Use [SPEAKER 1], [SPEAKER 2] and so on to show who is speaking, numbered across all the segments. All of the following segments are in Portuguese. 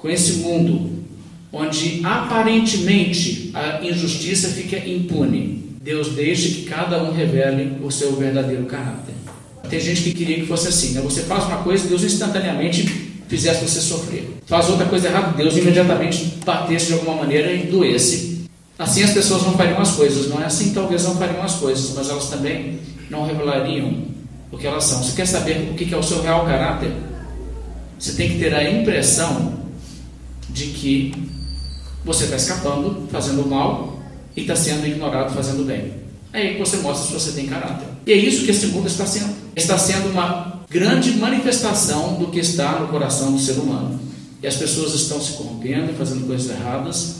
[SPEAKER 1] com esse mundo onde aparentemente a injustiça fica impune, Deus deixa que cada um revele o seu verdadeiro caráter. Tem gente que queria que fosse assim, né? Você faz uma coisa, Deus instantaneamente fizesse você sofrer. Faz outra coisa errada, Deus imediatamente batesse de alguma maneira e doesse. Assim as pessoas não fariam as coisas, não é assim? Talvez não fariam as coisas, mas elas também não revelariam o que elas são. Você quer saber o que é o seu real caráter? Você tem que ter a impressão de que você está escapando, fazendo mal, e está sendo ignorado, fazendo bem. Aí você mostra se você tem caráter. E é isso que esse mundo está sendo. Está sendo uma grande manifestação do que está no coração do ser humano. E as pessoas estão se corrompendo, fazendo coisas erradas,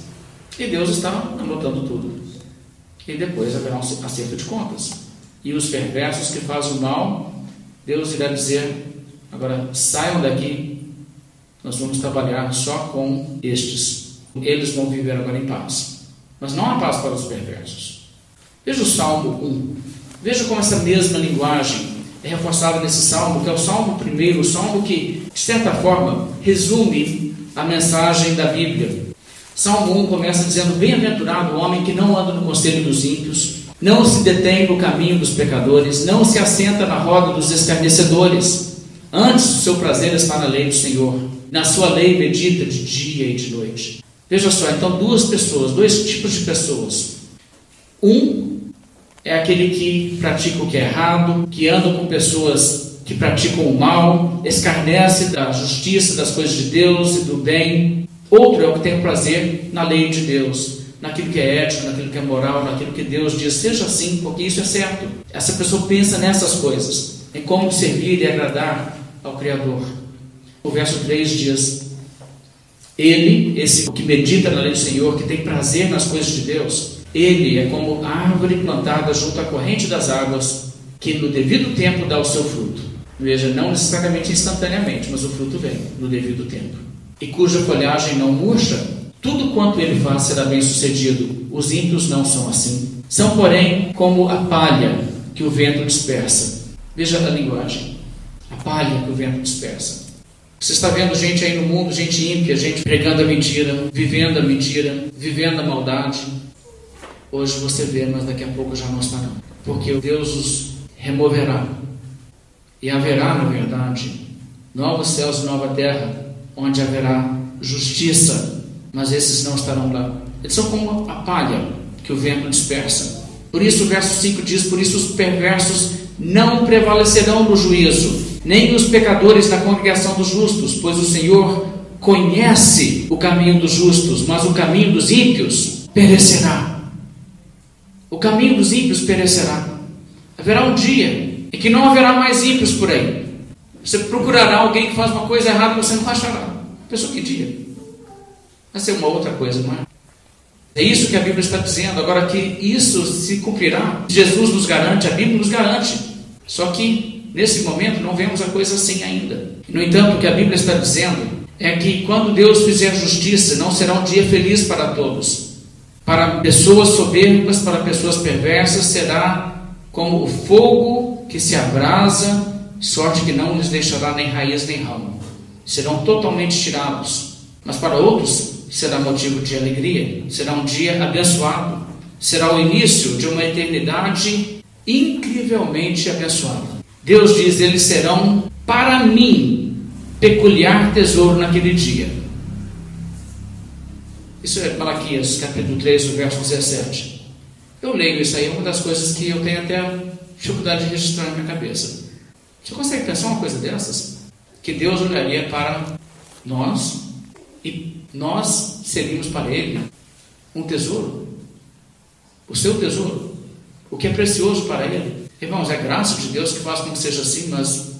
[SPEAKER 1] e Deus está anotando tudo. E depois haverá um acerto de contas. E os perversos que fazem o mal, Deus irá dizer: agora saiam daqui, nós vamos trabalhar só com estes. Eles vão viver agora em paz. Mas não há paz para os perversos. Veja o Salmo 1. Veja como essa mesma linguagem é reforçada nesse salmo, que é o salmo primeiro, o salmo que, de certa forma, resume a mensagem da Bíblia. Salmo 1 começa dizendo: Bem-aventurado o homem que não anda no conselho dos ímpios, não se detém no caminho dos pecadores, não se assenta na roda dos escarnecedores. Antes, o seu prazer está na lei do Senhor, na sua lei medita de dia e de noite. Veja só, então, duas pessoas, dois tipos de pessoas. Um é aquele que pratica o que é errado, que anda com pessoas que praticam o mal, escarnece da justiça, das coisas de Deus e do bem. Outro é o que tem prazer na lei de Deus, naquilo que é ético, naquilo que é moral, naquilo que Deus diz, seja assim, porque isso é certo. Essa pessoa pensa nessas coisas, em como servir e agradar ao Criador. O verso 3 diz: Ele, esse que medita na lei do Senhor, que tem prazer nas coisas de Deus, ele é como árvore plantada junto à corrente das águas, que no devido tempo dá o seu fruto. Veja, não necessariamente instantaneamente, mas o fruto vem no devido tempo. E cuja folhagem não murcha, tudo quanto ele faz será bem sucedido. Os ímpios não são assim. São, porém, como a palha que o vento dispersa. Veja a linguagem. A palha que o vento dispersa. Você está vendo gente aí no mundo, gente ímpia, gente pregando a mentira, vivendo a mentira, vivendo a maldade. Hoje você vê, mas daqui a pouco já não estarão. Porque Deus os removerá. E haverá, na verdade, novos céus e nova terra, onde haverá justiça, mas esses não estarão lá. Eles são como a palha que o vento dispersa. Por isso o verso 5 diz: Por isso os perversos não prevalecerão no juízo, nem os pecadores na congregação dos justos, pois o Senhor conhece o caminho dos justos, mas o caminho dos ímpios perecerá. O caminho dos ímpios perecerá. Haverá um dia em que não haverá mais ímpios por aí. Você procurará alguém que faz uma coisa errada e você não achará. Pessoa que dia? Vai ser uma outra coisa, não é? É isso que a Bíblia está dizendo. Agora que isso se cumprirá, Jesus nos garante, a Bíblia nos garante. Só que nesse momento não vemos a coisa assim ainda. No entanto, o que a Bíblia está dizendo é que quando Deus fizer justiça, não será um dia feliz para todos. Para pessoas soberbas, para pessoas perversas, será como o fogo que se abrasa, sorte que não lhes deixará nem raiz nem ramo. Serão totalmente tirados. Mas para outros será motivo de alegria, será um dia abençoado, será o início de uma eternidade incrivelmente abençoada. Deus diz: eles serão para mim peculiar tesouro naquele dia. Isso é Malaquias, capítulo 3, verso 17. Eu leio isso aí, é uma das coisas que eu tenho até dificuldade de registrar na minha cabeça. Você consegue pensar uma coisa dessas? Que Deus olharia para nós e nós seríamos para Ele um tesouro, o seu tesouro, o que é precioso para Ele. Irmãos, é graça de Deus que faz com que seja assim, mas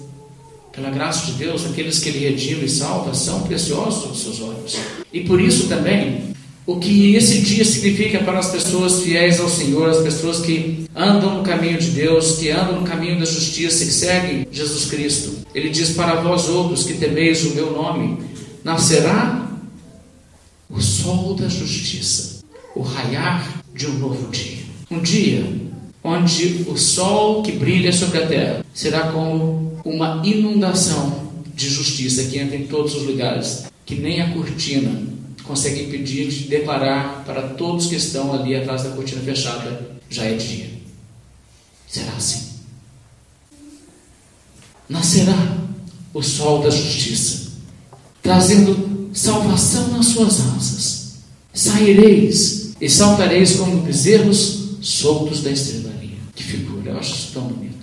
[SPEAKER 1] pela graça de Deus, aqueles que Ele redime e salva são preciosos aos seus olhos. E por isso também, o que esse dia significa para as pessoas fiéis ao Senhor, as pessoas que andam no caminho de Deus, que andam no caminho da justiça, que seguem Jesus Cristo. Ele diz: Para vós outros que temeis o meu nome, nascerá o sol da justiça, o raiar de um novo dia. Um dia onde o sol que brilha sobre a terra será como uma inundação de justiça que entra em todos os lugares. que nem a cortina consegue impedir de declarar para todos que estão ali atrás da cortina fechada: já é dia. Será assim. Nascerá o sol da justiça, trazendo salvação nas suas asas. Saireis e saltareis como bezerros soltos da estrelaria. Que figura, eu acho isso tão bonito.